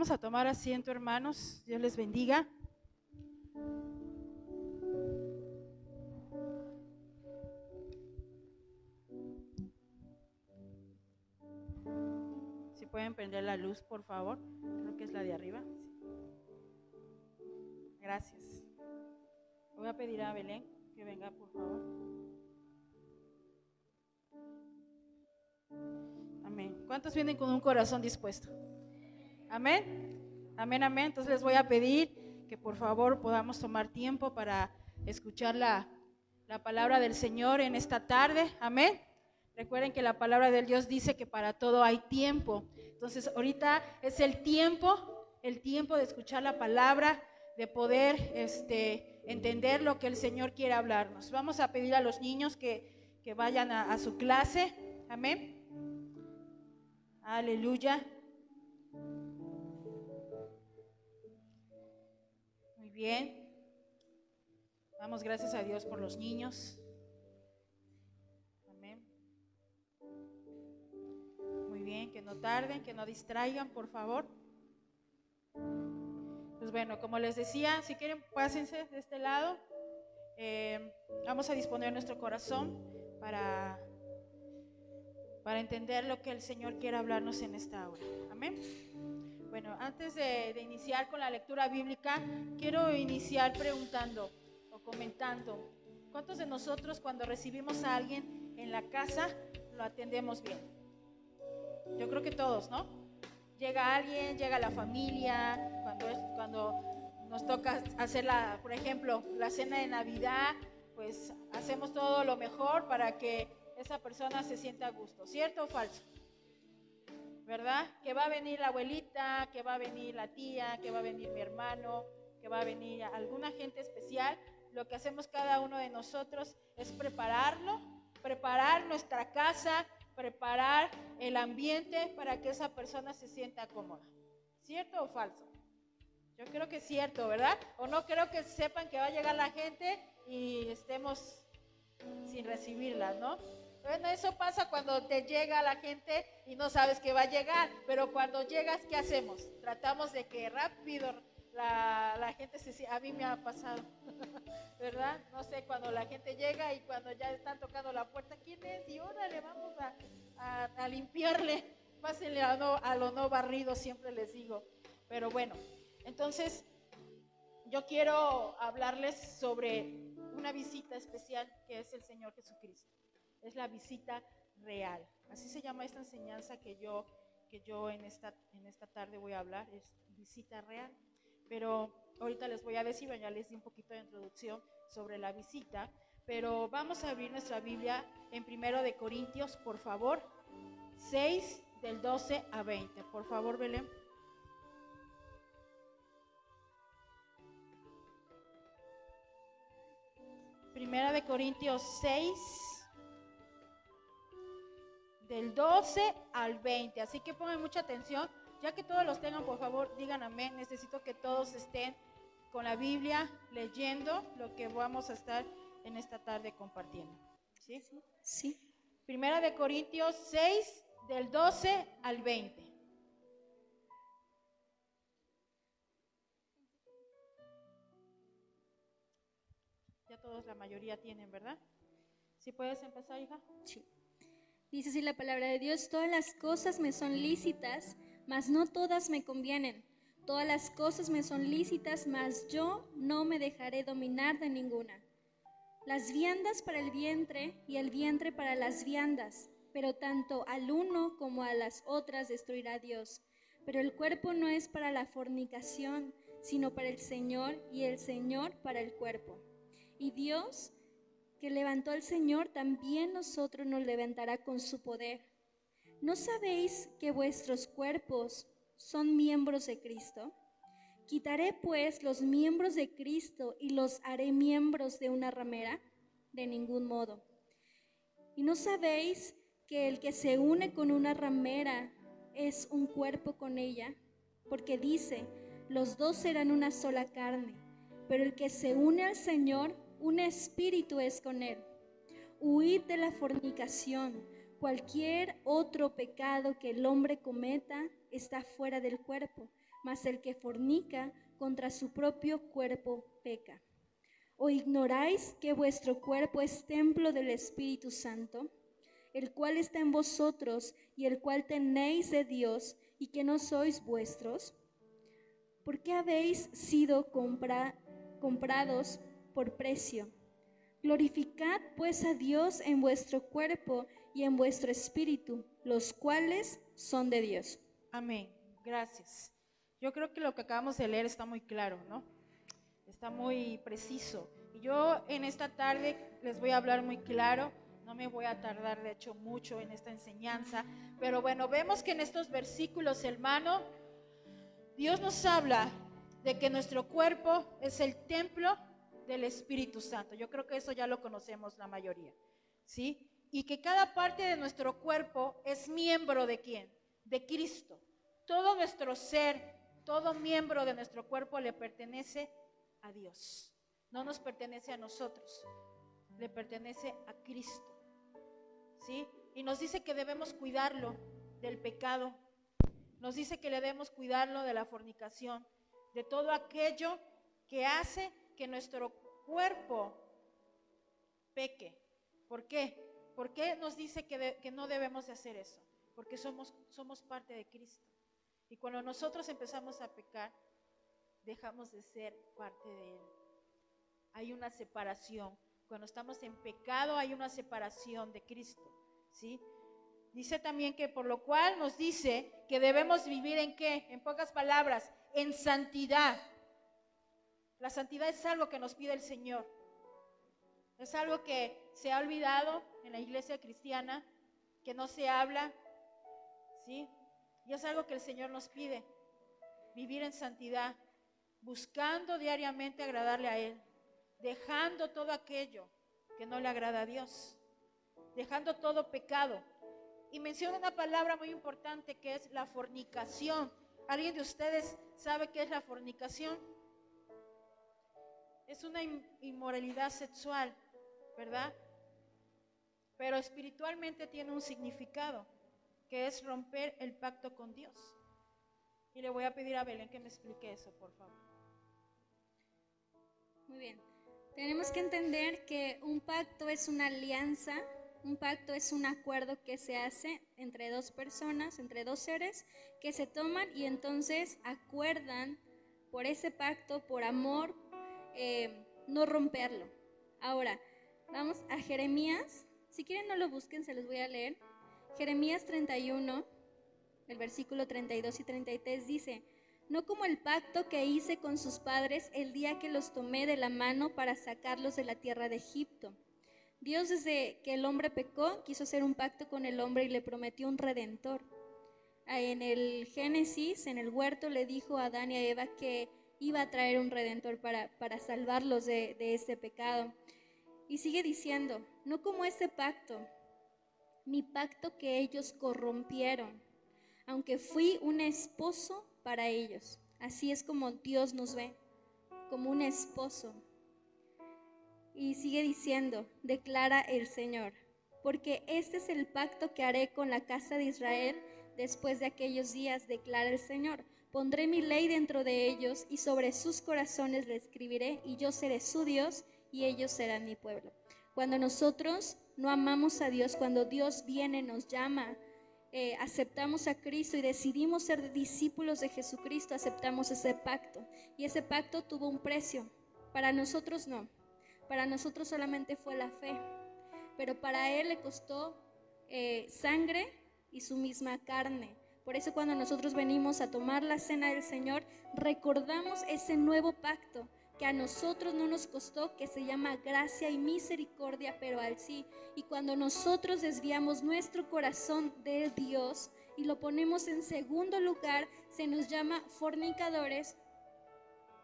Vamos a tomar asiento, hermanos. Dios les bendiga. Si pueden prender la luz, por favor. Creo que es la de arriba. Gracias. Voy a pedir a Belén que venga, por favor. Amén. ¿Cuántos vienen con un corazón dispuesto? Amén. Amén, amén. Entonces les voy a pedir que por favor podamos tomar tiempo para escuchar la, la palabra del Señor en esta tarde. Amén. Recuerden que la palabra del Dios dice que para todo hay tiempo. Entonces ahorita es el tiempo, el tiempo de escuchar la palabra, de poder este, entender lo que el Señor quiere hablarnos. Vamos a pedir a los niños que, que vayan a, a su clase. Amén. Aleluya. Bien. Damos gracias a Dios por los niños. Amén. Muy bien, que no tarden, que no distraigan, por favor. Pues bueno, como les decía, si quieren, pásense de este lado. Eh, vamos a disponer nuestro corazón para para entender lo que el Señor quiere hablarnos en esta hora. Amén. Bueno, antes de, iniciar con la lectura bíblica, quiero iniciar preguntando o comentando, ¿cuántos de nosotros cuando recibimos a alguien en la casa lo atendemos bien? Yo creo que todos, ¿no? Llega alguien, llega la familia, cuando, es, cuando nos toca hacer, la, por ejemplo, la cena de Navidad, pues hacemos todo lo mejor para que esa persona se siente a gusto, ¿cierto o falso? ¿Verdad? Que va a venir la abuelita, que va a venir la tía, que va a venir mi hermano, que va a venir alguna gente especial. Lo que hacemos cada uno de nosotros es prepararlo, preparar nuestra casa, preparar el ambiente para que esa persona se sienta cómoda. ¿Cierto o falso? Yo creo que es cierto, ¿verdad? O no creo que sepan que va a llegar la gente y estemos sin recibirla, ¿no? Bueno, eso pasa cuando te llega la gente y no sabes que va a llegar, pero cuando llegas, ¿qué hacemos? Tratamos de que rápido la, la gente se... A mí me ha pasado, ¿verdad? No sé, cuando la gente llega y cuando ya están tocando la puerta, ¿quién es? Y órale, vamos a, a, limpiarle, pásenle a, no, a lo no barrido, siempre les digo. Pero bueno, entonces yo quiero hablarles sobre una visita especial que es el Señor Jesucristo es la visita real. Así se llama esta enseñanza que yo, que yo en, esta, en esta tarde voy a hablar, es visita real. Pero ahorita les voy a decir, ya les di un poquito de introducción sobre la visita, pero vamos a abrir nuestra Biblia en primero de Corintios, por favor, 6 del 12 a 20. Por favor, Belén. Primera de Corintios 6 del 12 al 20. Así que pongan mucha atención. Ya que todos los tengan, por favor, digan amén. Necesito que todos estén con la Biblia leyendo lo que vamos a estar en esta tarde compartiendo. ¿Sí? Sí. Primera de Corintios 6, del 12 al 20. Ya todos, la mayoría tienen, ¿verdad? ¿Sí puedes empezar, hija? Sí. Dice así la palabra de Dios, todas las cosas me son lícitas, mas no todas me convienen. Todas las cosas me son lícitas, mas yo no me dejaré dominar de ninguna. Las viandas para el vientre y el vientre para las viandas, pero tanto al uno como a las otras destruirá Dios. Pero el cuerpo no es para la fornicación, sino para el Señor y el Señor para el cuerpo. Y Dios que levantó el Señor, también nosotros nos levantará con su poder. ¿No sabéis que vuestros cuerpos son miembros de Cristo? ¿Quitaré pues los miembros de Cristo y los haré miembros de una ramera? De ningún modo. ¿Y no sabéis que el que se une con una ramera es un cuerpo con ella? Porque dice, los dos serán una sola carne, pero el que se une al Señor un espíritu es con él. Huid de la fornicación. Cualquier otro pecado que el hombre cometa está fuera del cuerpo, mas el que fornica contra su propio cuerpo peca. ¿O ignoráis que vuestro cuerpo es templo del Espíritu Santo, el cual está en vosotros y el cual tenéis de Dios y que no sois vuestros? ¿Por qué habéis sido comprados por precio? Glorificad pues a Dios en vuestro cuerpo y en vuestro espíritu, los cuales son de Dios. Amén. Gracias. Yo creo que lo que acabamos de leer está muy claro, ¿no? Está muy preciso. Yo en esta tarde les voy a hablar muy claro. No me voy a tardar, de hecho, mucho en esta enseñanza. Pero bueno, vemos que en estos versículos, hermano, Dios nos habla de que nuestro cuerpo es el templo del Espíritu Santo. Yo creo que eso ya lo conocemos la mayoría, ¿sí? Y que cada parte de nuestro cuerpo es miembro de quién? De Cristo. Todo nuestro ser, todo miembro de nuestro cuerpo le pertenece a Dios. No nos pertenece a nosotros, le pertenece a Cristo. ¿Sí? Y nos dice que debemos cuidarlo del pecado. Nos dice que le debemos cuidarlo de la fornicación, de todo aquello que hace que nuestro cuerpo peque. ¿Por qué? ¿Por qué nos dice que, que no debemos de hacer eso? Porque somos, somos parte de Cristo. Y cuando nosotros empezamos a pecar, dejamos de ser parte de Él. Hay una separación. Cuando estamos en pecado hay una separación de Cristo. ¿sí? Dice también que por lo cual nos dice que debemos vivir en qué? En pocas palabras, en santidad. La santidad es algo que nos pide el Señor. Es algo que se ha olvidado en la iglesia cristiana, que no se habla, ¿sí? Y es algo que el Señor nos pide, vivir en santidad, buscando diariamente agradarle a Él, dejando todo aquello que no le agrada a Dios, dejando todo pecado. Y menciona una palabra muy importante que es la fornicación. ¿Alguien de ustedes sabe qué es la fornicación? Es una inmoralidad sexual, ¿verdad? Pero espiritualmente tiene un significado, que es romper el pacto con Dios. Y le voy a pedir a Belén que me explique eso, por favor. Muy bien. Tenemos que entender que un pacto es una alianza, un pacto es un acuerdo que se hace entre dos personas, entre dos seres, que se toman y entonces acuerdan por ese pacto, por amor, eh, no romperlo. Ahora, vamos a Jeremías. Si quieren no lo busquen, se los voy a leer. Jeremías 31, el versículo 32 y 33 dice, no como el pacto que hice con sus padres el día que los tomé de la mano para sacarlos de la tierra de Egipto. Dios desde que el hombre pecó quiso hacer un pacto con el hombre y le prometió un redentor. En el Génesis, en el huerto, le dijo a Adán y a Eva que iba a traer un redentor para, para salvarlos de, de este pecado. Y sigue diciendo, no como ese pacto, mi pacto que ellos corrompieron, aunque fui un esposo para ellos. Así es como Dios nos ve, como un esposo. Y sigue diciendo, declara el Señor, porque este es el pacto que haré con la casa de Israel después de aquellos días, declara el Señor. Pondré mi ley dentro de ellos y sobre sus corazones le escribiré y yo seré su Dios y ellos serán mi pueblo. Cuando nosotros no amamos a Dios, cuando Dios viene, nos llama, eh, aceptamos a Cristo y decidimos ser discípulos de Jesucristo, aceptamos ese pacto. Y ese pacto tuvo un precio. Para nosotros no. Para nosotros solamente fue la fe. Pero para Él le costó eh, sangre y su misma carne. Por eso cuando nosotros venimos a tomar la cena del Señor, recordamos ese nuevo pacto que a nosotros no nos costó, que se llama gracia y misericordia, pero al sí. Y cuando nosotros desviamos nuestro corazón de Dios y lo ponemos en segundo lugar, se nos llama fornicadores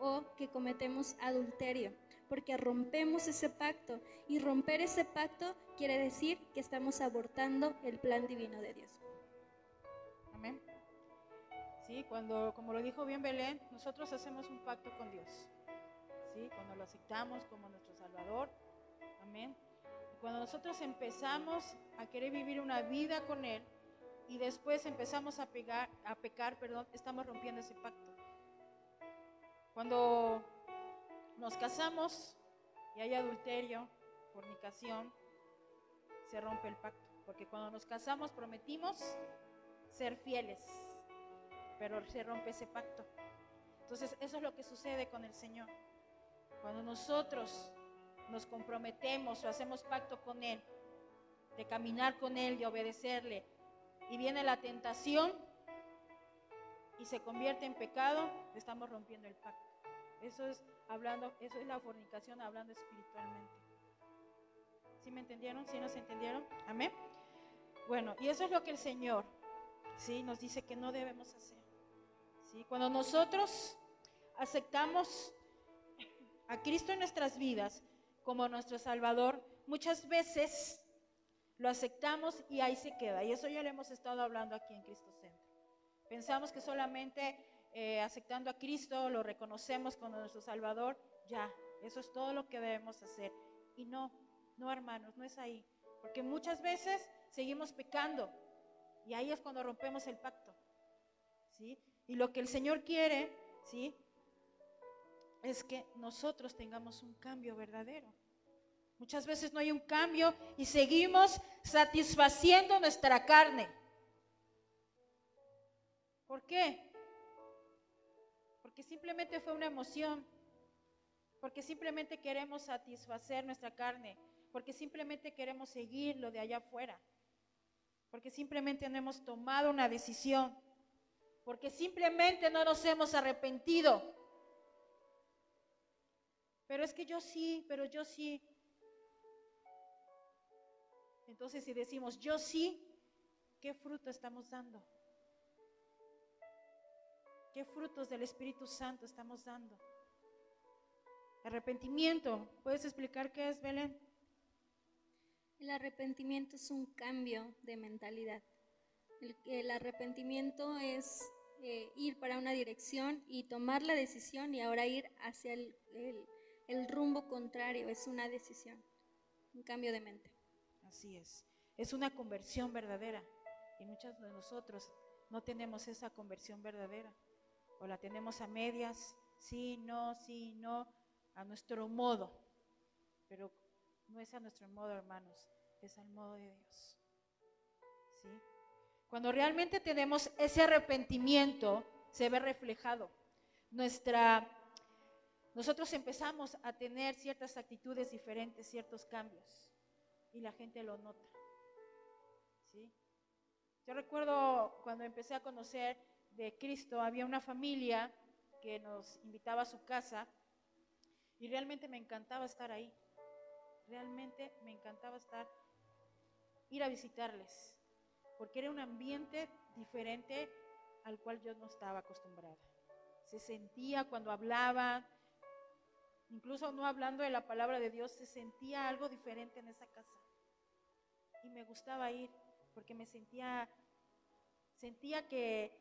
o que cometemos adulterio, porque rompemos ese pacto. Y romper ese pacto quiere decir que estamos abortando el plan divino de Dios. Sí, cuando, como lo dijo bien Belén, nosotros hacemos un pacto con Dios. Sí, cuando lo aceptamos como nuestro Salvador. Amén. Cuando nosotros empezamos a querer vivir una vida con Él, y después empezamos a, pegar, a pecar, perdón, estamos rompiendo ese pacto. Cuando nos casamos y hay adulterio, fornicación, se rompe el pacto. Porque cuando nos casamos prometimos ser fieles, pero se rompe ese pacto. Entonces eso es lo que sucede con el Señor. Cuando nosotros nos comprometemos o hacemos pacto con Él, de caminar con Él, de obedecerle, y viene la tentación y se convierte en pecado, estamos rompiendo el pacto. Eso es hablando, eso es la fornicación hablando espiritualmente. ¿Sí me entendieron? ¿Sí nos entendieron? Amén. Bueno, y eso es lo que el Señor ¿sí? nos dice que no debemos hacer. ¿Sí? Cuando nosotros aceptamos a Cristo en nuestras vidas como nuestro Salvador, muchas veces lo aceptamos y ahí se queda. Y eso ya lo hemos estado hablando aquí en Cristo Centro. Pensamos que solamente eh, aceptando a Cristo lo reconocemos como nuestro Salvador, ya, eso es todo lo que debemos hacer. Y no, no hermanos, no es ahí. Porque muchas veces seguimos pecando y ahí es cuando rompemos el pacto. ¿sí? Y lo que el Señor quiere, ¿sí? es que nosotros tengamos un cambio verdadero. Muchas veces no hay un cambio y seguimos satisfaciendo nuestra carne. ¿Por qué? Porque simplemente fue una emoción. Porque simplemente queremos satisfacer nuestra carne. Porque simplemente queremos seguir lo de allá afuera. Porque simplemente no hemos tomado una decisión. Porque simplemente no nos hemos arrepentido. Pero es que yo sí, pero yo sí. Entonces, si decimos yo sí, ¿qué fruto estamos dando? ¿Qué frutos del Espíritu Santo estamos dando? Arrepentimiento. ¿Puedes explicar qué es, Belén? El arrepentimiento es un cambio de mentalidad. El, arrepentimiento es eh, ir para una dirección y tomar la decisión y ahora ir hacia el rumbo contrario. Es una decisión, un cambio de mente. Así es. Es una conversión verdadera. Y muchos de nosotros no tenemos esa conversión verdadera. O la tenemos a medias, sí, no, sí, no, a nuestro modo. Pero no es a nuestro modo, hermanos, es al modo de Dios. ¿Sí? Cuando realmente tenemos ese arrepentimiento, se ve reflejado. Nuestra, nosotros empezamos a tener ciertas actitudes diferentes, ciertos cambios y la gente lo nota. ¿Sí? Yo recuerdo cuando empecé a conocer de Cristo, había una familia que nos invitaba a su casa y realmente me encantaba estar ahí. Realmente me encantaba estar, ir a visitarles, porque era un ambiente diferente al cual yo no estaba acostumbrada. Se sentía cuando hablaban, incluso no hablando de la palabra de Dios, se sentía algo diferente en esa casa y me gustaba ir porque me sentía, sentía que,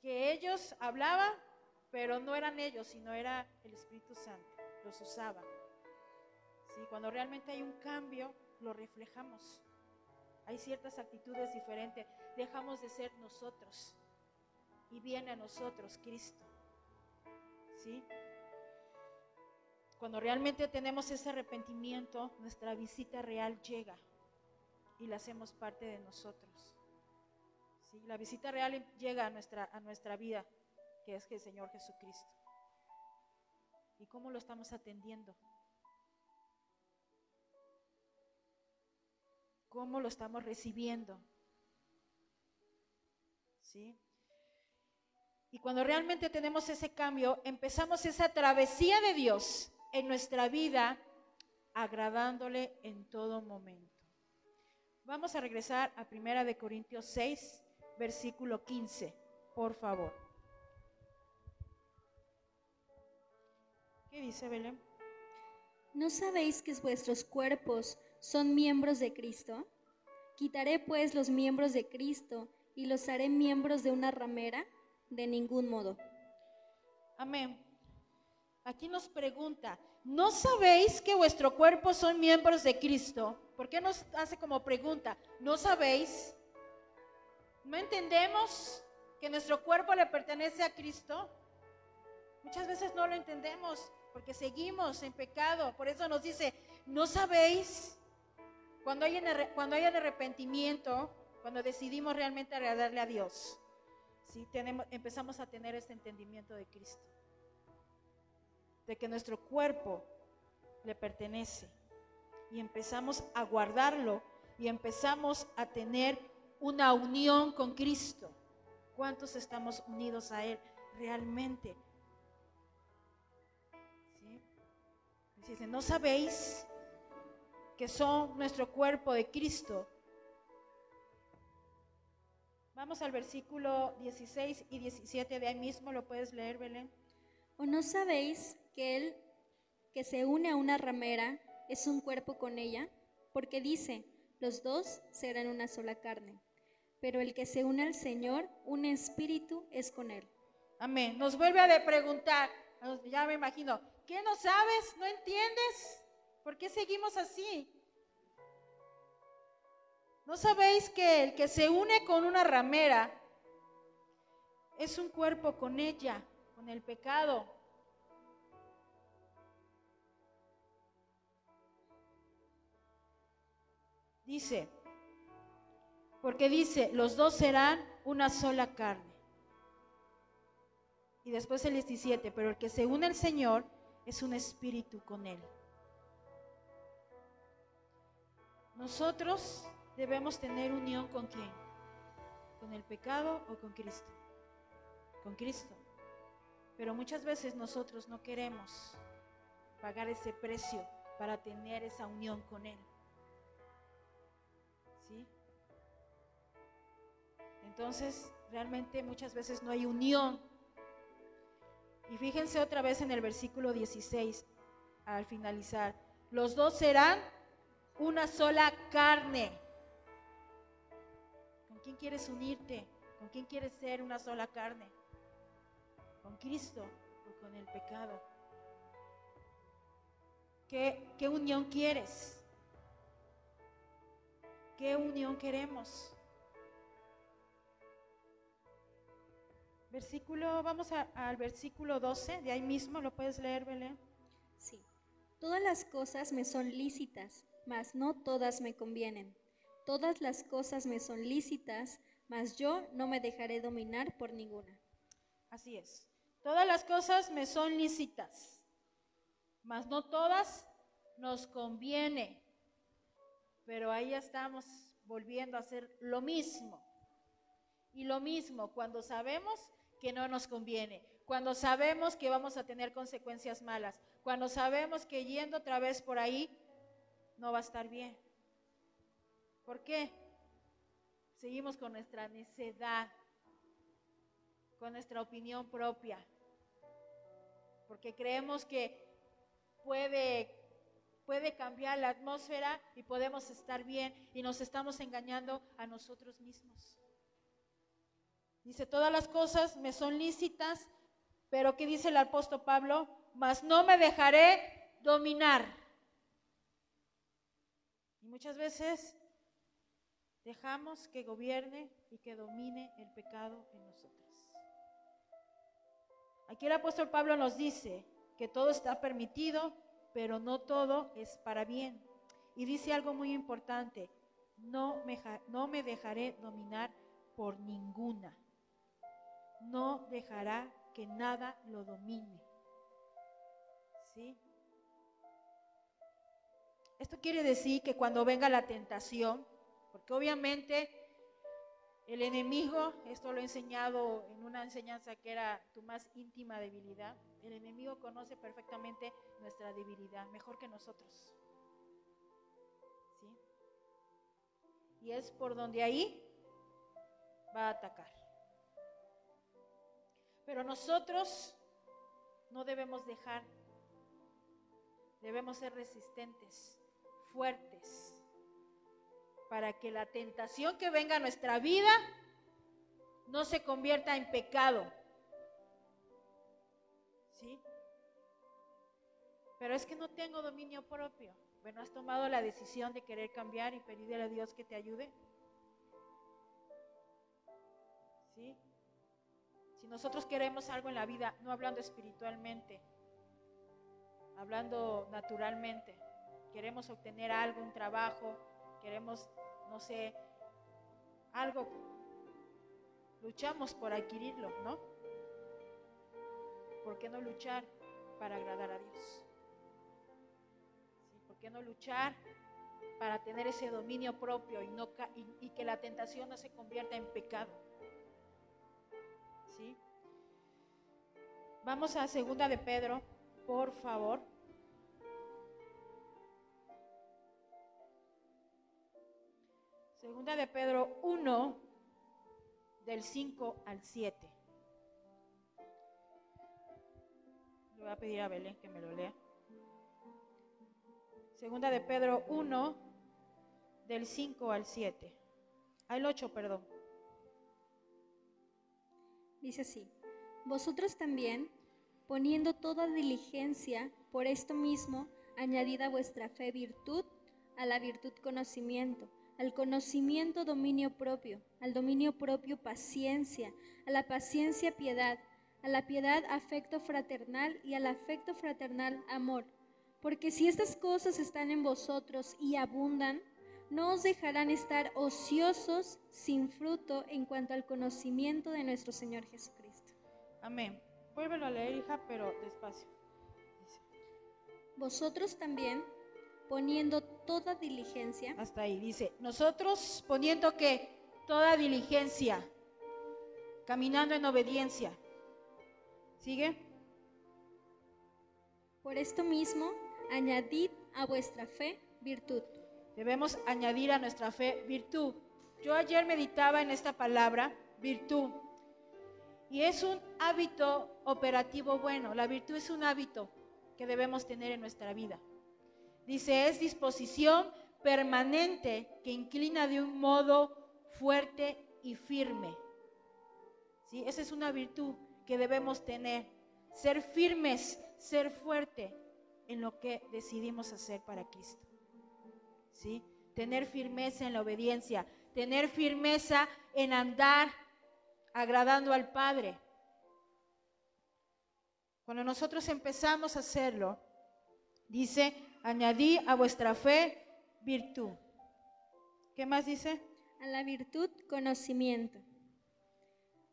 que ellos hablaban, pero no eran ellos, sino era el Espíritu Santo, los usaba. ¿Sí? Cuando realmente hay un cambio, lo reflejamos. Hay ciertas actitudes diferentes, dejamos de ser nosotros y viene a nosotros Cristo. ¿Sí? Cuando realmente tenemos ese arrepentimiento, nuestra visita real llega y la hacemos parte de nosotros. ¿Sí? La visita real llega a nuestra, a nuestra vida, que es el Señor Jesucristo. ¿Y cómo lo estamos atendiendo? ¿Cómo lo estamos recibiendo? ¿Sí? Y cuando realmente tenemos ese cambio, empezamos esa travesía de Dios en nuestra vida, agradándole en todo momento. Vamos a regresar a Primera de Corintios 6, versículo 15, por favor. ¿Qué dice Belén? ¿No sabéis que vuestros cuerpos son miembros de Cristo? ¿Quitaré pues los miembros de Cristo y los haré miembros de una ramera? De ningún modo. Amén. Aquí nos pregunta, ¿no sabéis que vuestro cuerpo son miembros de Cristo? ¿Por qué nos hace como pregunta? ¿No sabéis? no entendemos que nuestro cuerpo le pertenece a Cristo. Muchas veces no lo entendemos porque seguimos en pecado. Por eso nos dice, ¿no sabéis? Cuando hay, cuando hay arrepentimiento, cuando decidimos realmente agradarle a Dios, ¿sí? Tenemos, empezamos a tener este entendimiento de Cristo. De que nuestro cuerpo le pertenece. Y empezamos a guardarlo y empezamos a tener una unión con Cristo. ¿Cuántos estamos unidos a Él realmente? ¿no sabéis que son nuestro cuerpo de Cristo? Vamos al versículo 16 y 17 de ahí mismo, lo puedes leer, Belén. ¿O no sabéis que Él que se une a una ramera es un cuerpo con ella? Porque dice, los dos serán una sola carne pero el que se une al Señor, un espíritu es con Él. Amén. Nos vuelve a preguntar, ya me imagino, ¿qué no sabes? ¿No entiendes? ¿Por qué seguimos así? ¿No sabéis que el que se une con una ramera es un cuerpo con ella, con el pecado? Dice, porque dice, los dos serán una sola carne. Y después el 17, pero el que se une al Señor es un espíritu con Él. Nosotros debemos tener unión con quién? ¿Con el pecado o con Cristo? Con Cristo. Pero muchas veces nosotros no queremos pagar ese precio para tener esa unión con Él. ¿Sí? Entonces, realmente muchas veces no hay unión. Y fíjense otra vez en el versículo 16, al finalizar. Los dos serán una sola carne. ¿Con quién quieres unirte? ¿Con quién quieres ser una sola carne? ¿Con Cristo o con el pecado? ¿Qué, qué unión quieres? ¿Qué unión queremos? Versículo, vamos al versículo 12, de ahí mismo, ¿lo puedes leer, Belén? Sí. Todas las cosas me son lícitas, mas no todas me convienen. Todas las cosas me son lícitas, mas yo no me dejaré dominar por ninguna. Así es. Todas las cosas me son lícitas, mas no todas nos conviene. Pero ahí estamos volviendo a hacer lo mismo. Y lo mismo, cuando sabemos que no nos conviene, cuando sabemos que vamos a tener consecuencias malas, cuando sabemos que yendo otra vez por ahí no va a estar bien. ¿Por qué? Seguimos con nuestra necedad, con nuestra opinión propia, porque creemos que puede puede cambiar la atmósfera y podemos estar bien y nos estamos engañando a nosotros mismos. Dice, todas las cosas me son lícitas, pero ¿qué dice el apóstol Pablo? Mas no me dejaré dominar. Muchas veces dejamos que gobierne y que domine el pecado en nosotros. Aquí el apóstol Pablo nos dice que todo está permitido, pero no todo es para bien. Y dice algo muy importante, no me, no me dejaré dominar por ninguna no dejará que nada lo domine. ¿Sí? Esto quiere decir que cuando venga la tentación, porque obviamente el enemigo, esto lo he enseñado en una enseñanza que era tu más íntima debilidad, el enemigo conoce perfectamente nuestra debilidad, mejor que nosotros. ¿Sí? Y es por donde ahí va a atacar. Pero nosotros no debemos dejar, debemos ser resistentes, fuertes, para que la tentación que venga a nuestra vida no se convierta en pecado. ¿Sí? Pero es que no tengo dominio propio. Bueno, has tomado la decisión de querer cambiar y pedirle a Dios que te ayude. ¿Sí? Si nosotros queremos algo en la vida, no hablando espiritualmente, hablando naturalmente, queremos obtener algo, un trabajo, queremos, no sé, algo, luchamos por adquirirlo, ¿no? ¿Por qué no luchar para agradar a Dios? ¿Por qué no luchar para tener ese dominio propio y, no, y, que la tentación no se convierta en pecado? ¿Sí? Vamos a segunda de Pedro, por favor. Segunda de Pedro 1, del 5 al 7. Le voy a pedir a Belén que me lo lea. Segunda de Pedro 1, del 5 al 7. Al 8, perdón. Dice así, vosotros también, poniendo toda diligencia por esto mismo, añadid a vuestra fe virtud, a la virtud conocimiento al conocimiento dominio propio, al dominio propio paciencia, a la paciencia piedad, a la piedad afecto fraternal y al afecto fraternal amor. Porque si estas cosas están en vosotros y abundan, no os dejarán estar ociosos sin fruto en cuanto al conocimiento de nuestro Señor Jesucristo. Amén. Vuélvelo a leer, hija, pero despacio. Vosotros también, poniendo toda diligencia. Hasta ahí dice, nosotros poniendo que toda diligencia, caminando en obediencia. ¿Sigue? Por esto mismo, añadid a vuestra fe virtud. Debemos añadir a nuestra fe virtud. Yo ayer meditaba en esta palabra, virtud. Y es un hábito operativo bueno. La virtud es un hábito que debemos tener en nuestra vida. Dice, es disposición permanente que inclina de un modo fuerte y firme. ¿Sí? Esa es una virtud que debemos tener. Ser firmes, ser fuerte en lo que decidimos hacer para Cristo. ¿Sí? Tener firmeza en la obediencia, tener firmeza en andar agradando al Padre. Cuando nosotros empezamos a hacerlo, dice, añadí a vuestra fe virtud. ¿Qué más dice? A la virtud, conocimiento.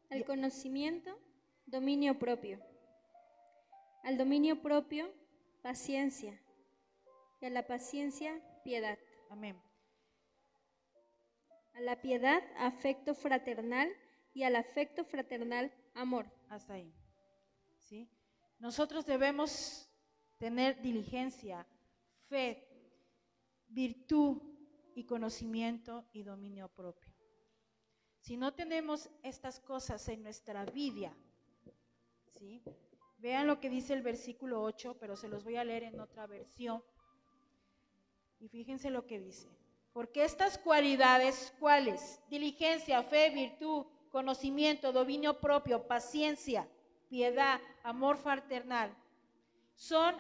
Al conocimiento, dominio propio. Al dominio propio, paciencia. Y a la paciencia, piedad. Amén. A la piedad, afecto fraternal. Y al afecto fraternal, amor. Hasta ahí. ¿Sí? Nosotros debemos tener diligencia, fe, virtud y conocimiento y dominio propio. Si no tenemos estas cosas en nuestra vida, ¿sí? vean lo que dice el versículo 8, pero se los voy a leer en otra versión. Y fíjense lo que dice. Porque estas cualidades, ¿cuáles? Diligencia, fe, virtud, conocimiento, dominio propio, paciencia, piedad, amor fraternal, son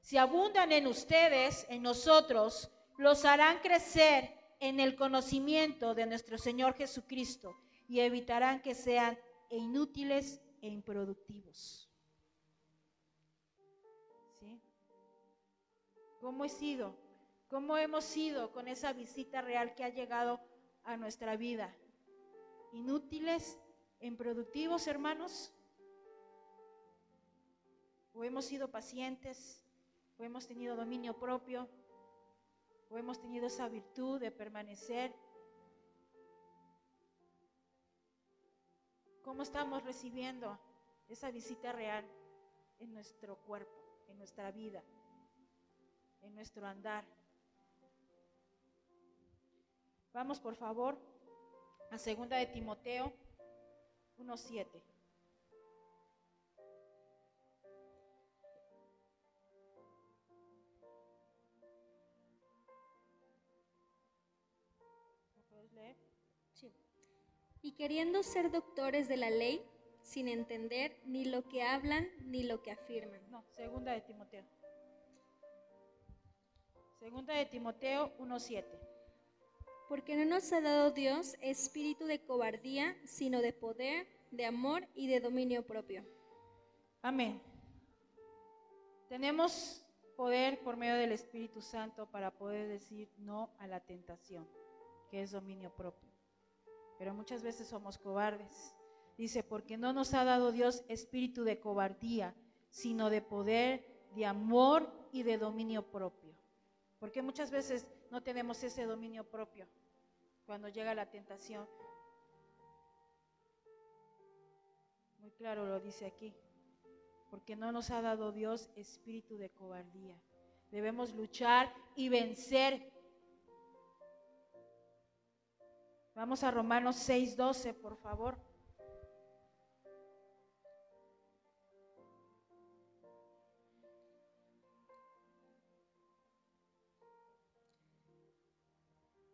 si abundan en ustedes, en nosotros, los harán crecer en el conocimiento de nuestro Señor Jesucristo y evitarán que sean inútiles e improductivos. ¿Sí? ¿Cómo he sido? ¿Cómo hemos sido con esa visita real que ha llegado a nuestra vida? ¿Inútiles e improductivos, hermanos? ¿O hemos sido pacientes? O hemos tenido dominio propio, o hemos tenido esa virtud de permanecer. ¿Cómo estamos recibiendo esa visita real en nuestro cuerpo, en nuestra vida, en nuestro andar? Vamos por favor a segunda de Timoteo 1.7. Y queriendo ser doctores de la ley, sin entender ni lo que hablan ni lo que afirman. No, segunda de Timoteo. Segunda de Timoteo 1.7. Porque no nos ha dado Dios espíritu de cobardía, sino de poder, de amor y de dominio propio. Amén. Tenemos poder por medio del Espíritu Santo para poder decir no a la tentación, que es dominio propio. Pero muchas veces somos cobardes. Dice, porque no nos ha dado Dios espíritu de cobardía, sino de poder, de amor y de dominio propio. Porque muchas veces no tenemos ese dominio propio cuando llega la tentación. Muy claro lo dice aquí porque no nos ha dado Dios espíritu de cobardía. Debemos luchar y vencer. Vamos a Romanos 6:12, por favor.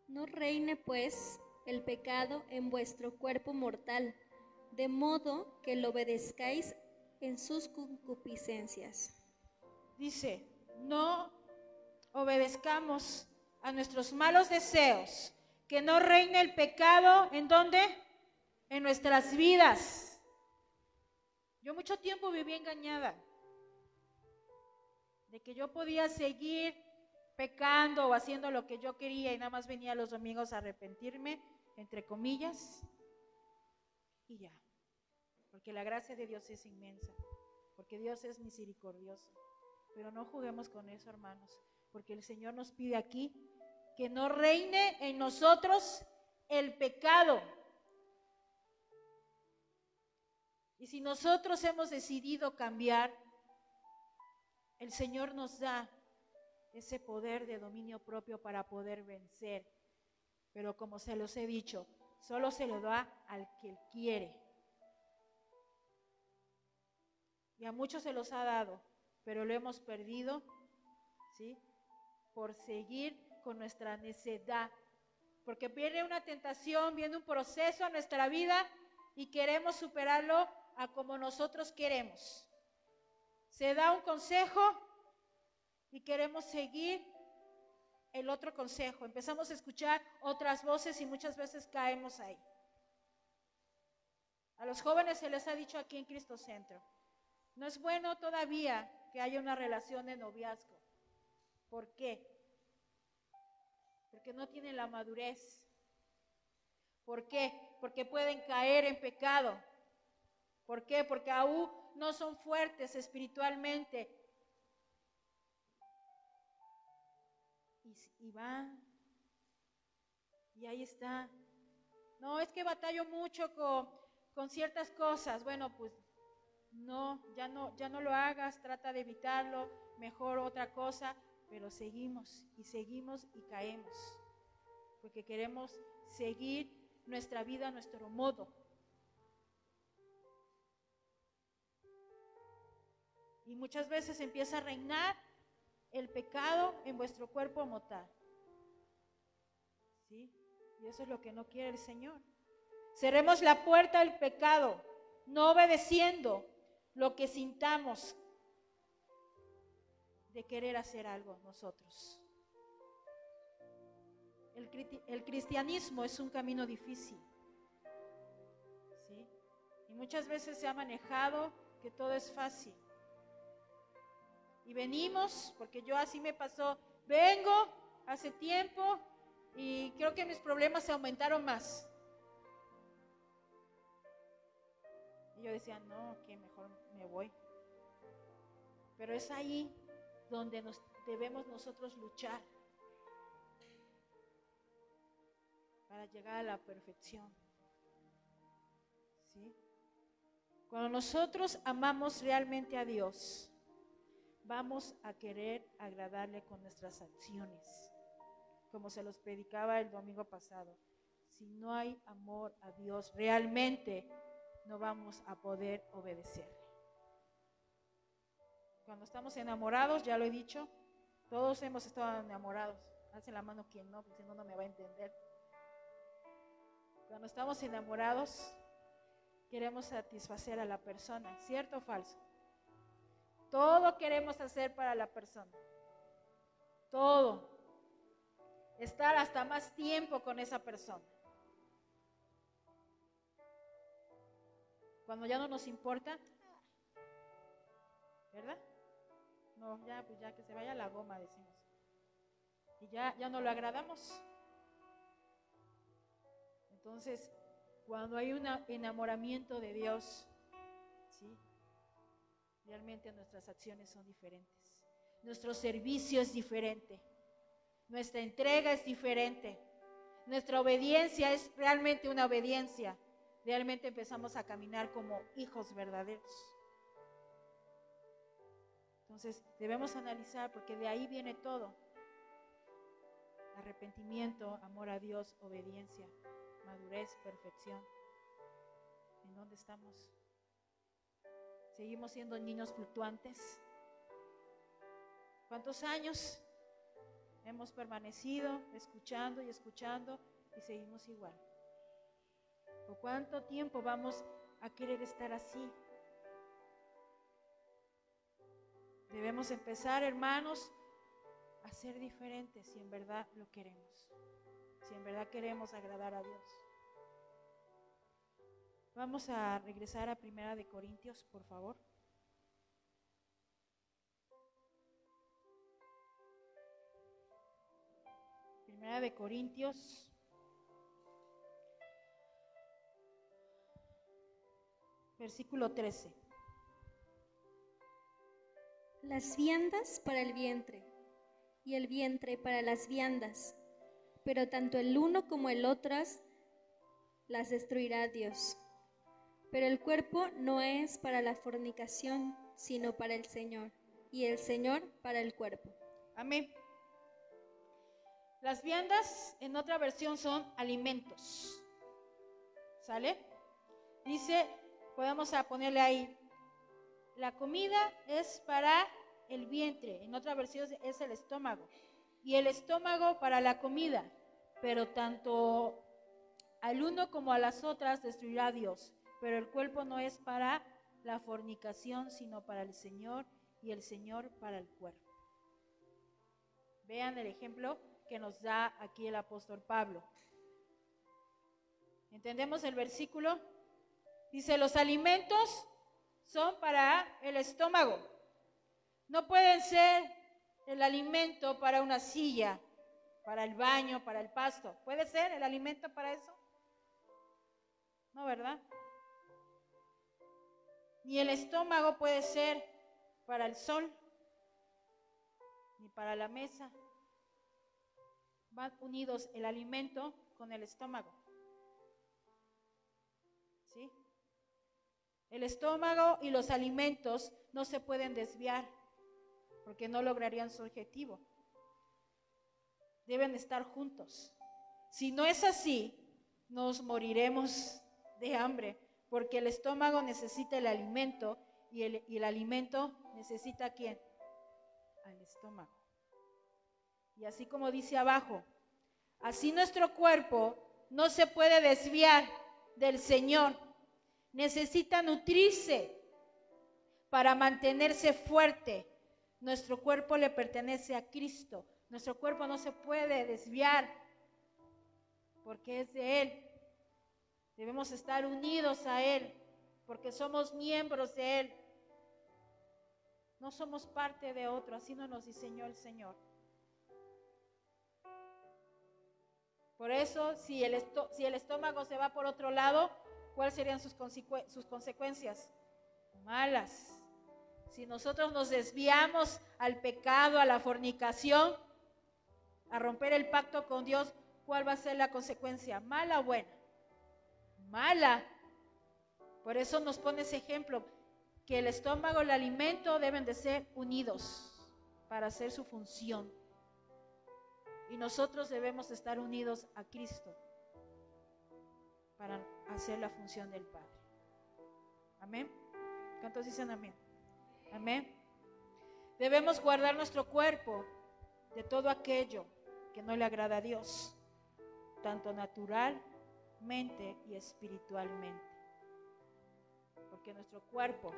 No reine pues el pecado en vuestro cuerpo mortal, de modo que lo obedezcáis en sus concupiscencias. Dice, no obedezcamos a nuestros malos deseos, que no reine el pecado en dónde? En nuestras vidas. Yo mucho tiempo viví engañada de que yo podía seguir pecando o haciendo lo que yo quería y nada más venía los domingos a arrepentirme, entre comillas, y ya porque la gracia de Dios es inmensa, porque Dios es misericordioso. Pero no juguemos con eso, hermanos, porque el Señor nos pide aquí que no reine en nosotros el pecado. Y si nosotros hemos decidido cambiar, el Señor nos da ese poder de dominio propio para poder vencer. Pero como se los he dicho, solo se lo da al que quiere. Y a muchos se los ha dado, pero lo hemos perdido, ¿sí? Por seguir con nuestra necedad. Porque viene una tentación, viene un proceso a nuestra vida y queremos superarlo a como nosotros queremos. Se da un consejo y queremos seguir el otro consejo. Empezamos a escuchar otras voces y muchas veces caemos ahí. A los jóvenes se les ha dicho aquí en Cristo Centro, no es bueno todavía que haya una relación de noviazgo. ¿Por qué? Porque no tienen la madurez. ¿Por qué? Porque pueden caer en pecado. ¿Por qué? Porque aún no son fuertes espiritualmente. Y, van. Y ahí está. No, es que batallo mucho con, con ciertas cosas. Bueno, pues no, ya no, ya no lo hagas, trata de evitarlo, mejor otra cosa, pero seguimos y seguimos y caemos, porque queremos seguir nuestra vida a nuestro modo. Y muchas veces empieza a reinar el pecado en vuestro cuerpo mortal. ¿Sí? Y eso es lo que no quiere el Señor. Cerremos la puerta al pecado, no obedeciendo, lo que sintamos de querer hacer algo nosotros. El, cristianismo es un camino difícil. ¿sí? Y muchas veces se ha manejado que todo es fácil. Y venimos, porque yo así me pasó, vengo hace tiempo y creo que mis problemas se aumentaron más. Y yo decía, no, que mejor me voy. Pero es ahí donde nos debemos nosotros luchar para llegar a la perfección. Cuando nosotros amamos realmente a Dios, vamos a querer agradarle con nuestras acciones, como se los predicaba el domingo pasado. Si no hay amor a Dios realmente, no vamos a poder obedecer. Cuando estamos enamorados, ya lo he dicho, todos hemos estado enamorados. Hace la mano quien no, porque si no, no me va a entender. Cuando estamos enamorados, queremos satisfacer a la persona, ¿cierto o falso? Todo queremos hacer para la persona. Todo. estar hasta más tiempo con esa persona. Cuando ya no nos importa, ¿verdad? No, ya, pues ya que se vaya la goma, decimos. Y ya, ya no lo agradamos. Entonces, cuando hay un enamoramiento de Dios, ¿sí? Realmente nuestras acciones son diferentes. Nuestro servicio es diferente. Nuestra entrega es diferente. Nuestra obediencia es realmente una obediencia. Realmente empezamos a caminar como hijos verdaderos. Entonces debemos analizar porque de ahí viene todo. Arrepentimiento, amor a Dios, obediencia, madurez, perfección. ¿En dónde estamos? ¿Seguimos siendo niños fluctuantes? ¿Cuántos años hemos permanecido escuchando y escuchando y seguimos igual? ¿O cuánto tiempo vamos a querer estar así? Debemos empezar, hermanos, a ser diferentes si en verdad lo queremos, si en verdad queremos agradar a Dios. Vamos a regresar a Primera de Corintios, por favor. Primera de Corintios. Versículo 13. Las viandas para el vientre y el vientre para las viandas, pero tanto el uno como el otro las destruirá Dios. Pero el cuerpo no es para la fornicación, sino para el Señor, y el Señor para el cuerpo. Amén. Las viandas en otra versión son alimentos. ¿Sale? Dice, podemos ponerle ahí, la comida es para el vientre, en otra versión es el estómago, y el estómago para la comida, pero tanto al uno como a las otras destruirá Dios pero el cuerpo no es para la fornicación, sino para el Señor y el Señor para el cuerpo. Vean el ejemplo que nos da aquí el apóstol Pablo. ¿Entendemos el versículo? Dice, los alimentos son para el estómago. No pueden ser el alimento para una silla, para el baño, para el pasto. ¿Puede ser el alimento para eso? No, ¿verdad? Ni el estómago puede ser para el sol, ni para la mesa. Van unidos el alimento con el estómago. El estómago y los alimentos no se pueden desviar porque no lograrían su objetivo. Deben estar juntos. Si no es así, nos moriremos de hambre porque el estómago necesita el alimento y el, alimento necesita a quién? Al estómago. Y así como dice abajo, así nuestro cuerpo no se puede desviar del Señor, necesita nutrirse para mantenerse fuerte. Nuestro cuerpo le pertenece a Cristo. Nuestro cuerpo no se puede desviar porque es de Él. Debemos estar unidos a Él porque somos miembros de Él. No somos parte de otro, así no nos diseñó el Señor. Por eso, si el, si el estómago se va por otro lado, ¿cuáles serían sus, consecuencias? Malas. Si nosotros nos desviamos al pecado, a la fornicación, a romper el pacto con Dios, ¿cuál va a ser la consecuencia? ¿Mala o buena? mala. Por eso nos pone ese ejemplo, que el estómago y el alimento deben de ser unidos para hacer su función. Y nosotros debemos estar unidos a Cristo para hacer la función del Padre. Amén. ¿Cuántos dicen amén? Amén. Debemos guardar nuestro cuerpo de todo aquello que no le agrada a Dios, tanto natural mente y espiritualmente. Porque nuestro cuerpo,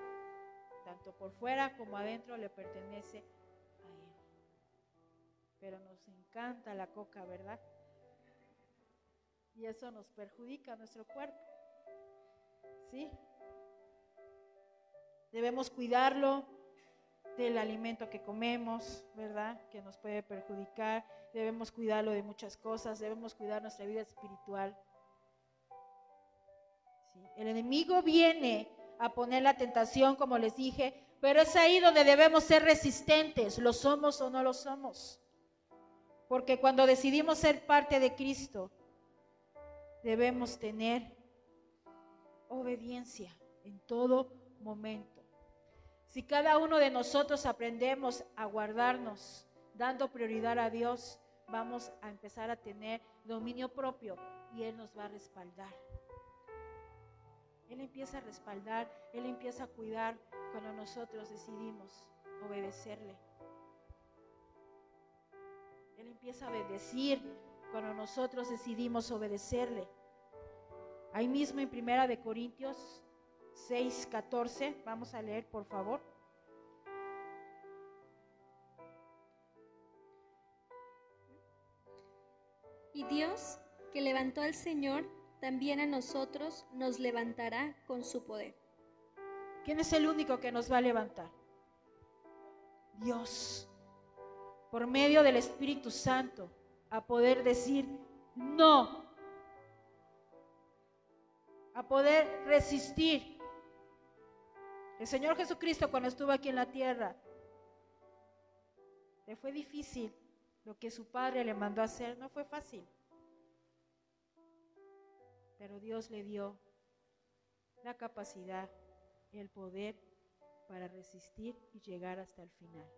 tanto por fuera como adentro, le pertenece a Él. pero nos encanta la coca, ¿verdad? Y eso nos perjudica a nuestro cuerpo. ¿Sí? Debemos cuidarlo del alimento que comemos, ¿verdad? Que nos puede perjudicar. Debemos cuidarlo de muchas cosas. Debemos cuidar nuestra vida espiritual. El enemigo viene a poner la tentación, como les dije, pero es ahí donde debemos ser resistentes, lo somos o no lo somos. Porque cuando decidimos ser parte de Cristo, debemos tener obediencia en todo momento. Si cada uno de nosotros aprendemos a guardarnos, dando prioridad a Dios, vamos a empezar a tener dominio propio y Él nos va a respaldar. Él empieza a respaldar, Él empieza a cuidar cuando nosotros decidimos obedecerle. Él empieza a bendecir cuando nosotros decidimos obedecerle. Ahí mismo en Primera de Corintios 6, 14, vamos a leer por favor. Y Dios, que levantó al Señor, también a nosotros nos levantará con su poder. ¿Quién es el único que nos va a levantar? Dios, por medio del Espíritu Santo, a poder decir no, a poder resistir. El Señor Jesucristo cuando estuvo aquí en la tierra, le fue difícil lo que su Padre le mandó hacer, no fue fácil. Pero Dios le dio la capacidad, el poder para resistir y llegar hasta el final.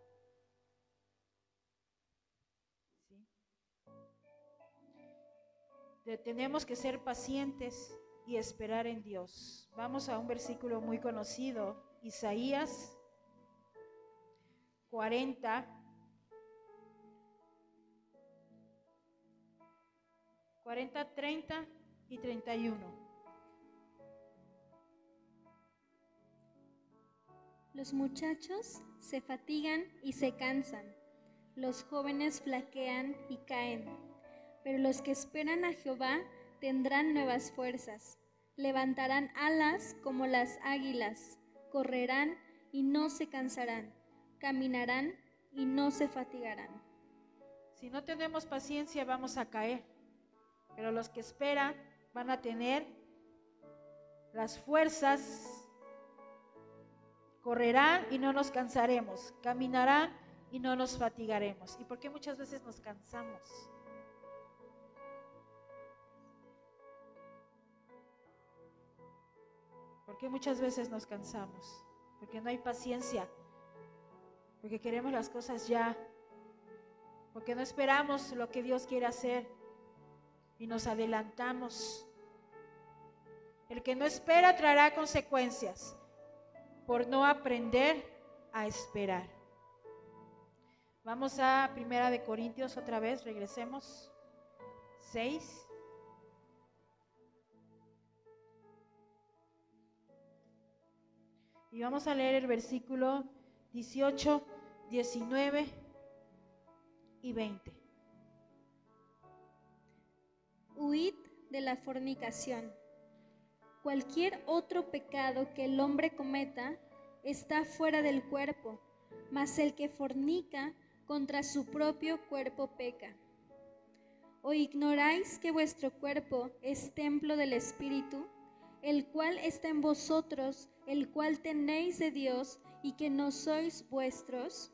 Tenemos que ser pacientes y esperar en Dios. Vamos a un versículo muy conocido, Isaías 40. 40, 30 y 31. Los muchachos se fatigan y se cansan, los jóvenes flaquean y caen, pero los que esperan a Jehová tendrán nuevas fuerzas, levantarán alas como las águilas, correrán y no se cansarán, caminarán y no se fatigarán. Si no tenemos paciencia vamos a caer, pero los que esperan van a tener las fuerzas, correrán y no nos cansaremos, caminarán y no nos fatigaremos. ¿Y por qué muchas veces nos cansamos? ¿Por qué muchas veces nos cansamos? Porque no hay paciencia, porque queremos las cosas ya, porque no esperamos lo que Dios quiere hacer y nos adelantamos. El que no espera traerá consecuencias por no aprender a esperar. Vamos a Primera de Corintios otra vez, regresemos. 6. Y vamos a leer el versículo 18, 19 y 20. Huid de la fornicación. Cualquier otro pecado que el hombre cometa está fuera del cuerpo, mas el que fornica contra su propio cuerpo peca. ¿O ignoráis que vuestro cuerpo es templo del Espíritu, el cual está en vosotros, el cual tenéis de Dios y que no sois vuestros?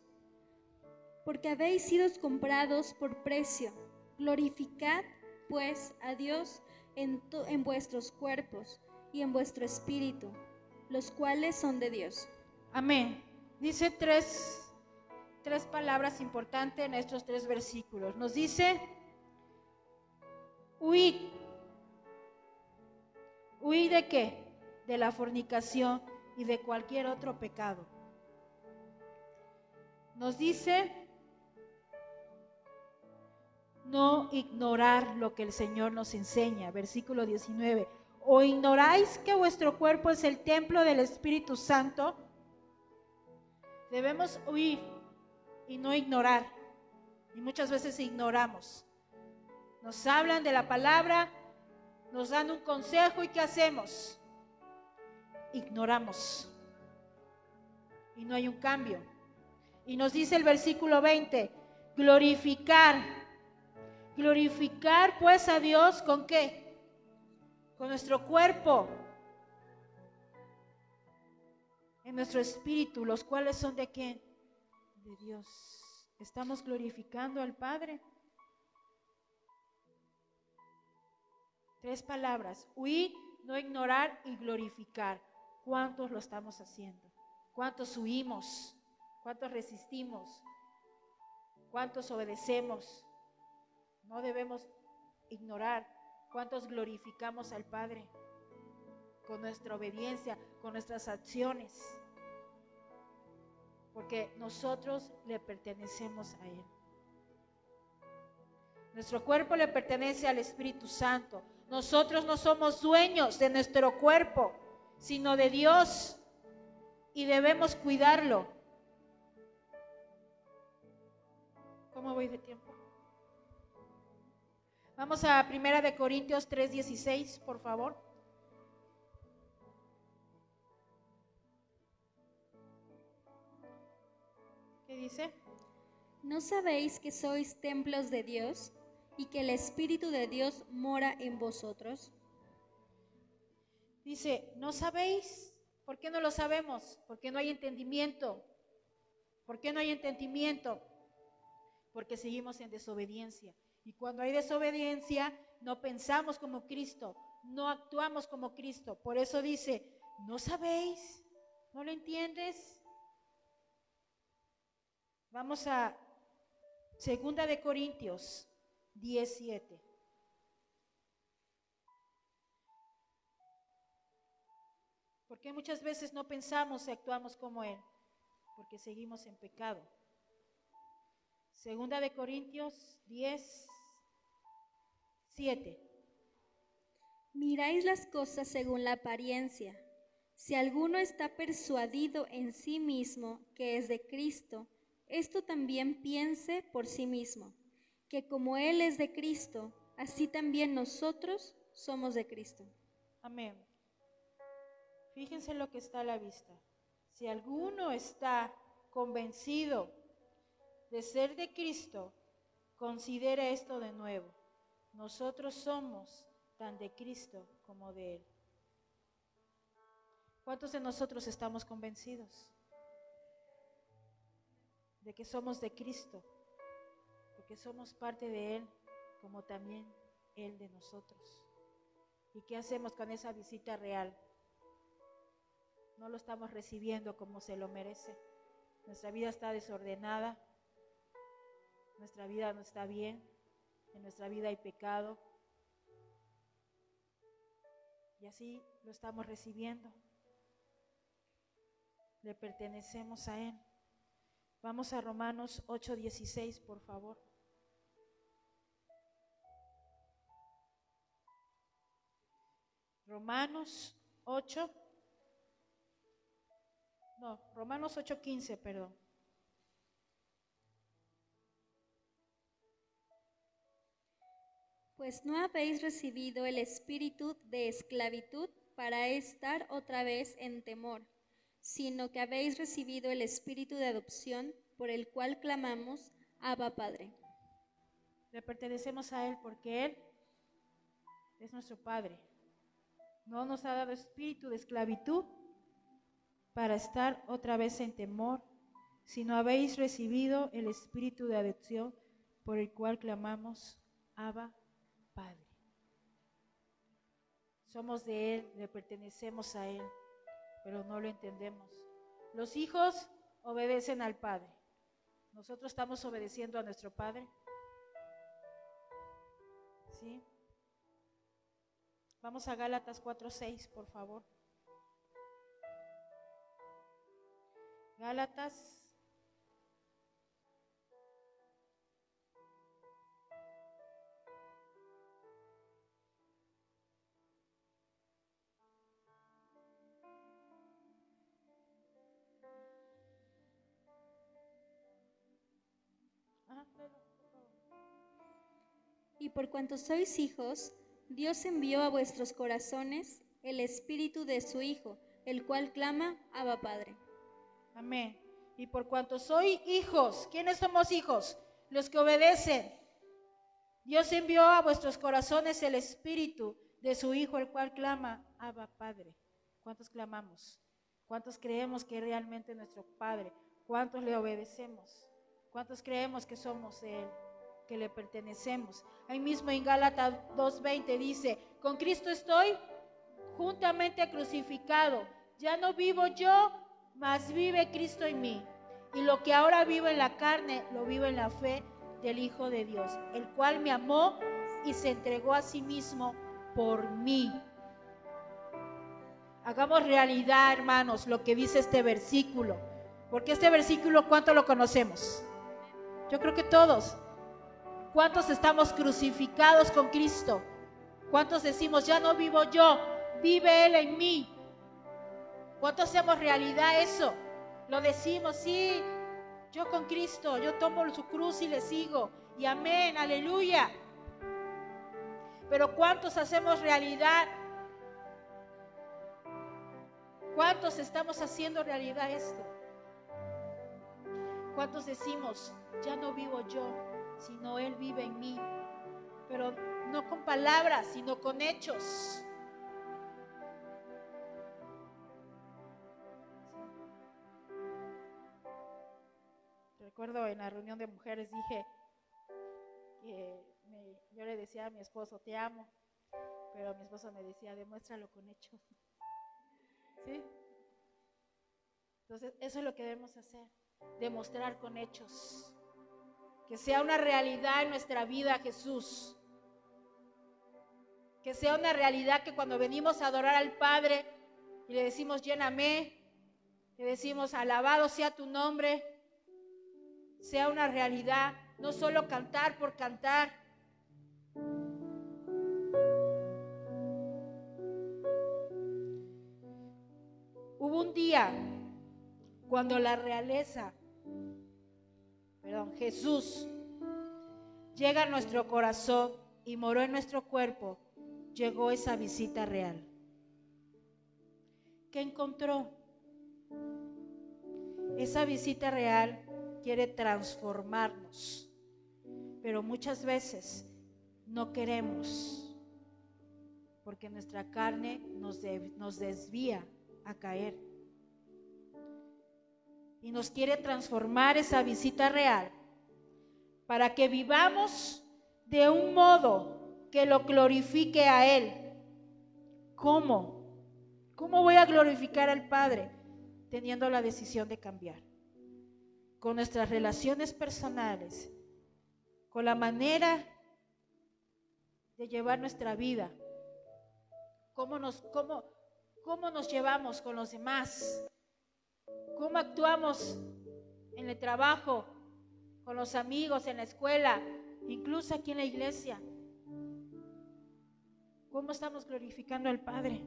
Porque habéis sido comprados por precio. Glorificad pues a Dios en, en vuestros cuerpos y en vuestro espíritu, los cuales son de Dios. Amén. Dice tres, tres palabras importantes en estos tres versículos. Nos dice, huid. ¿Huid de qué? De la fornicación y de cualquier otro pecado. Nos dice, no ignorar lo que el Señor nos enseña. Versículo 19. ¿O ignoráis que vuestro cuerpo es el templo del Espíritu Santo? Debemos huir y no ignorar. Y muchas veces ignoramos. Nos hablan de la palabra, nos dan un consejo y ¿qué hacemos? Ignoramos. Y no hay un cambio. Y nos dice el versículo 20, glorificar. Glorificar pues a Dios con qué? Con nuestro cuerpo. En nuestro espíritu, los cuales son de quién? De Dios. Estamos glorificando al Padre. Tres palabras, huir, no ignorar y glorificar. ¿Cuántos lo estamos haciendo? ¿Cuántos huimos? ¿Cuántos resistimos? ¿Cuántos obedecemos? No debemos ignorar cuántos glorificamos al Padre con nuestra obediencia, con nuestras acciones, porque nosotros le pertenecemos a Él. Nuestro cuerpo le pertenece al Espíritu Santo. Nosotros no somos dueños de nuestro cuerpo, sino de Dios y debemos cuidarlo. ¿Cómo voy de tiempo? Vamos a Primera de Corintios 3:16, por favor. ¿Qué dice? ¿No sabéis que sois templos de Dios y que el Espíritu de Dios mora en vosotros? Dice, ¿no sabéis? ¿Por qué no lo sabemos? Porque no hay entendimiento. ¿Por qué no hay entendimiento? Porque seguimos en desobediencia. Y cuando hay desobediencia, no pensamos como Cristo, no actuamos como Cristo. Por eso dice, ¿no sabéis? ¿No lo entiendes? Vamos a Segunda de Corintios 17. Porque muchas veces no pensamos y actuamos como Él, porque seguimos en pecado. Segunda de Corintios 10, 7. Miráis las cosas según la apariencia. Si alguno está persuadido en sí mismo que es de Cristo, esto también piense por sí mismo que como Él es de Cristo, así también nosotros somos de Cristo. Amén. Fíjense lo que está a la vista. Si alguno está convencido de ser de Cristo, considere esto de nuevo. Nosotros somos tan de Cristo como de Él. ¿Cuántos de nosotros estamos convencidos de que somos de Cristo? que somos parte de Él, como también Él de nosotros. ¿Y qué hacemos con esa visita real? No lo estamos recibiendo como se lo merece. Nuestra vida está desordenada, nuestra vida no está bien, en nuestra vida hay pecado. Y así lo estamos recibiendo. Le pertenecemos a Él. Vamos a Romanos 8:16, por favor. Romanos 8. No, Romanos 8:15, perdón. Pues no habéis recibido el espíritu de esclavitud para estar otra vez en temor, sino que habéis recibido el espíritu de adopción por el cual clamamos, Abba Padre. Le pertenecemos a Él porque Él es nuestro Padre. No nos ha dado espíritu de esclavitud para estar otra vez en temor, sino habéis recibido el espíritu de adopción por el cual clamamos, Abba, Padre. Somos de Él, le pertenecemos a Él, pero no lo entendemos. Los hijos obedecen al Padre. Nosotros estamos obedeciendo a nuestro Padre. ¿Sí? Vamos a Gálatas 4:6, por favor. Gálatas Y por cuanto sois hijos, Dios envió a vuestros corazones el espíritu de su Hijo, el cual clama, Abba Padre. Amén. Y por cuanto soy hijos, ¿quiénes somos hijos? Los que obedecen. Dios envió a vuestros corazones el espíritu de su Hijo, el cual clama, Abba Padre. ¿Cuántos clamamos? ¿Cuántos creemos que realmente es nuestro Padre? ¿Cuántos le obedecemos? ¿Cuántos creemos que somos Él, que le pertenecemos? Ahí mismo en Gálatas 2.20 dice, con Cristo estoy juntamente crucificado. Ya no vivo yo, mas vive Cristo en mí. Y lo que ahora vivo en la carne, lo vivo en la fe del Hijo de Dios, el cual me amó y se entregó a sí mismo por mí. Hagamos realidad, hermanos, lo que dice este versículo. Porque este versículo, ¿cuánto lo conocemos? Yo creo que todos. ¿Cuántos estamos crucificados con Cristo? ¿Cuántos decimos, ya no vivo yo, vive Él en mí? ¿Cuántos hacemos realidad eso? Lo decimos, sí, yo con Cristo, yo tomo su cruz y le sigo. Y amén, aleluya. Pero ¿cuántos hacemos realidad? ¿Cuántos estamos haciendo realidad esto? ¿Cuántos decimos, ya no vivo yo, sino Él vive en mí? Pero no con palabras, sino con hechos. Recuerdo en la reunión de mujeres dije que yo le decía a mi esposo, te amo, pero mi esposo me decía, demuéstralo con hechos. ¿Sí? Entonces, eso es lo que debemos hacer, demostrar con hechos. Que sea una realidad en nuestra vida Jesús. Que sea una realidad que cuando venimos a adorar al Padre y le decimos, lléname, le decimos, alabado sea tu nombre, sea una realidad, no solo cantar por cantar. Hubo un día cuando la realeza, perdón, Jesús llega a nuestro corazón y moró en nuestro cuerpo, llegó esa visita real. ¿Qué encontró? Esa visita real quiere transformarnos, pero muchas veces no queremos porque nuestra carne nos, nos desvía a caer y nos quiere transformar esa visita real para que vivamos de un modo que lo glorifique a Él. ¿Cómo? ¿Cómo voy a glorificar al Padre? Teniendo la decisión de cambiar. Con nuestras relaciones personales, con la manera de llevar nuestra vida. ¿Cómo nos, cómo, cómo nos llevamos con los demás? cómo actuamos en el trabajo, con los amigos, en la escuela, incluso aquí en la iglesia. ¿Cómo estamos glorificando al Padre?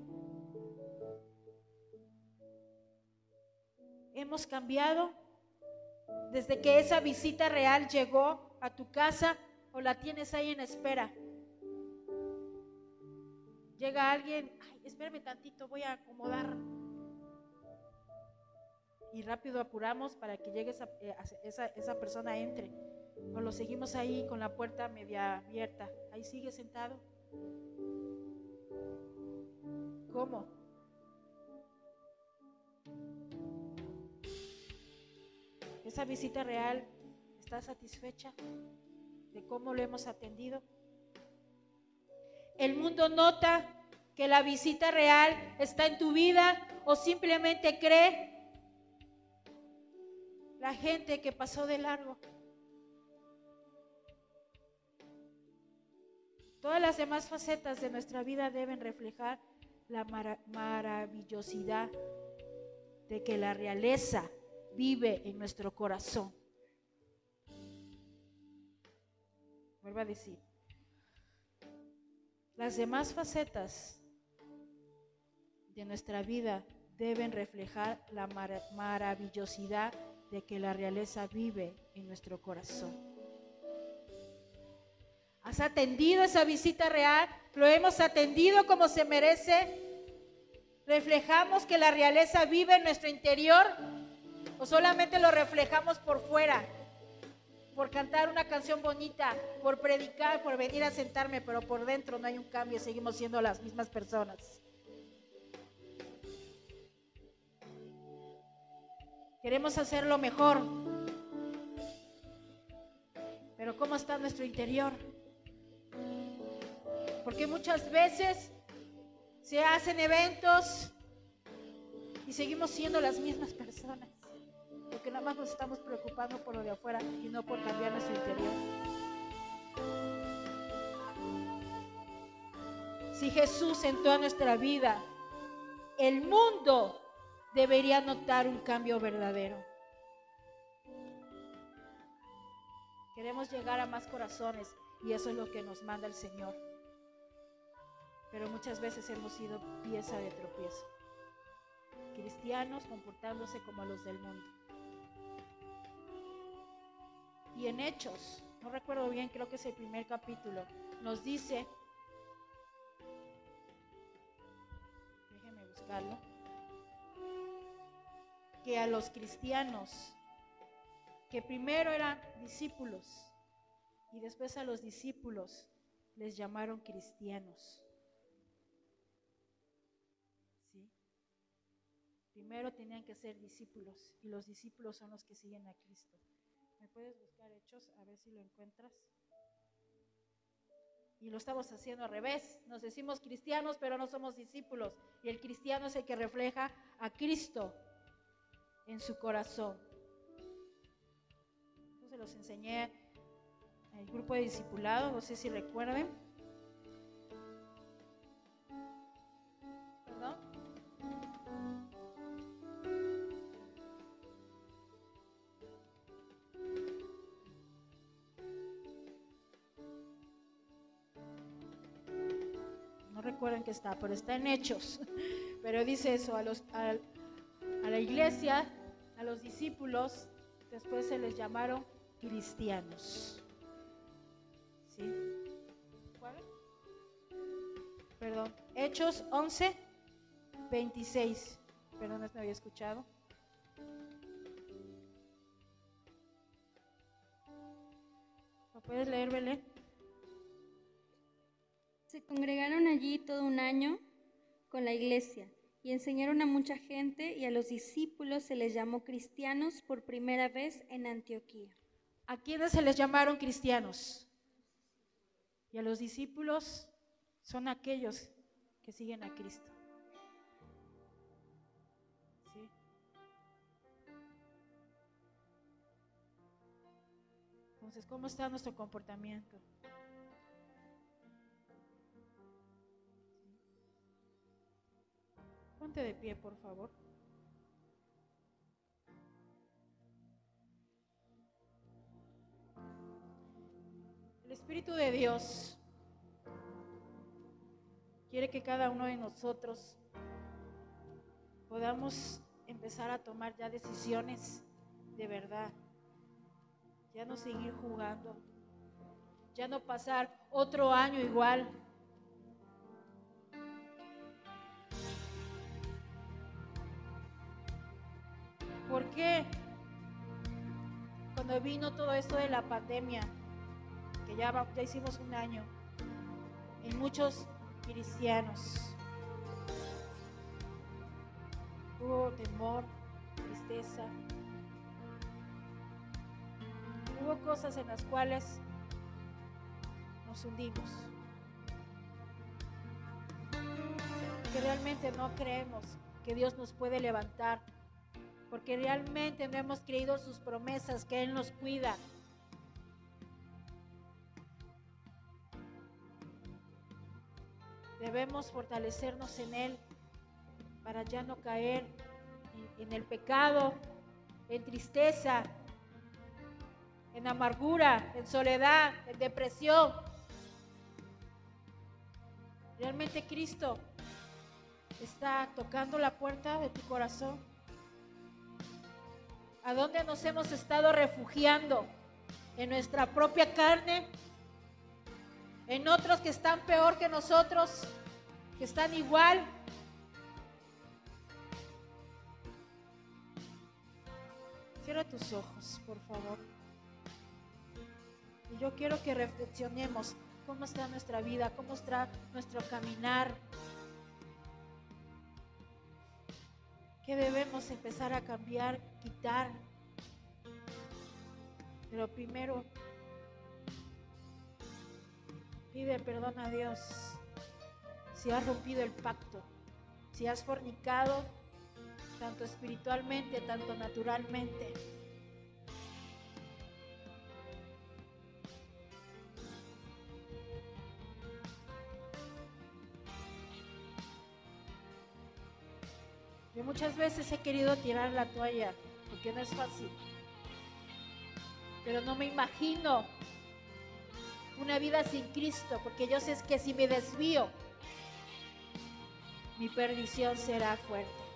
Hemos cambiado desde que esa visita real llegó a tu casa o la tienes ahí en espera. Llega alguien, ay, espérame tantito, voy a acomodar y rápido apuramos para que llegue esa, eh, esa, persona entre. O lo seguimos ahí con la puerta media abierta. Ahí sigue sentado. ¿Cómo? Esa visita real, ¿está satisfecha de cómo lo hemos atendido? El mundo nota que la visita real está en tu vida o simplemente cree la gente que pasó de largo. Todas las demás facetas de nuestra vida deben reflejar la maravillosidad de que la realeza vive en nuestro corazón. Vuelvo a decir, las demás facetas de nuestra vida deben reflejar la maravillosidad de que la realeza vive en nuestro corazón. ¿Has atendido esa visita real? ¿Lo hemos atendido como se merece? ¿Reflejamos que la realeza vive en nuestro interior? ¿O solamente lo reflejamos por fuera? Por cantar una canción bonita, por predicar, por venir a sentarme, pero por dentro no hay un cambio, seguimos siendo las mismas personas. Queremos hacerlo mejor. Pero ¿cómo está nuestro interior? Porque muchas veces se hacen eventos y seguimos siendo las mismas personas. Porque nada más nos estamos preocupando por lo de afuera y no por cambiar nuestro interior. Si Jesús entró a nuestra vida, el mundo debería notar un cambio verdadero. Queremos llegar a más corazones y eso es lo que nos manda el Señor. Pero muchas veces hemos sido pieza de tropiezo. Cristianos comportándose como los del mundo. Y en Hechos, no recuerdo bien, creo que es el primer capítulo, nos dice, déjenme buscarlo, que a los cristianos, que primero eran discípulos y después a los discípulos les llamaron cristianos. ¿Sí? Primero tenían que ser discípulos y los discípulos son los que siguen a Cristo. ¿Me puedes buscar hechos a ver si lo encuentras? Y lo estamos haciendo al revés. Nos decimos cristianos, pero no somos discípulos. Y el cristiano es el que refleja a Cristo en su corazón. Yo se los enseñé en el grupo de discipulado, no sé si recuerden. Que está, pero está en hechos. Pero dice eso, a la iglesia a los discípulos, después se les llamaron cristianos. ¿Sí? ¿Cuál? Perdón, Hechos 11, 26. Perdón, no había escuchado. ¿Lo puedes leer, Belén? Se congregaron allí todo un año con la iglesia y enseñaron a mucha gente y a los discípulos se les llamó cristianos por primera vez en Antioquía. ¿A quiénes se les llamaron cristianos? Y a los discípulos son aquellos que siguen a Cristo. Entonces, ¿cómo está nuestro comportamiento? Ponte de pie, por favor. El Espíritu de Dios quiere que cada uno de nosotros podamos empezar a tomar ya decisiones de verdad. Ya no seguir jugando. Ya no pasar otro año igual. ¿Por qué? Cuando vino todo esto de la pandemia, que ya, ya hicimos un año, en muchos cristianos hubo temor, tristeza, hubo cosas en las cuales nos hundimos, que realmente no creemos que Dios nos puede levantar porque realmente hemos creído sus promesas, que Él nos cuida. Debemos fortalecernos en Él para ya no caer en, en el pecado, en tristeza, en amargura, en soledad, en depresión. Realmente Cristo está tocando la puerta de tu corazón. ¿A dónde nos hemos estado refugiando? ¿En nuestra propia carne? en otros que están peor que nosotros, que están igual. Cierra tus ojos, por favor. Y yo quiero que reflexionemos cómo está nuestra vida, cómo está nuestro caminar. ¿Qué debemos empezar a cambiar, quitar? Pero primero, pide perdón a Dios si has rompido el pacto, si has fornicado, tanto espiritualmente, tanto naturalmente. Yo muchas veces he querido tirar la toalla, porque no es fácil. Pero no me imagino una vida sin Cristo, porque yo sé que si me desvío, mi perdición será fuerte.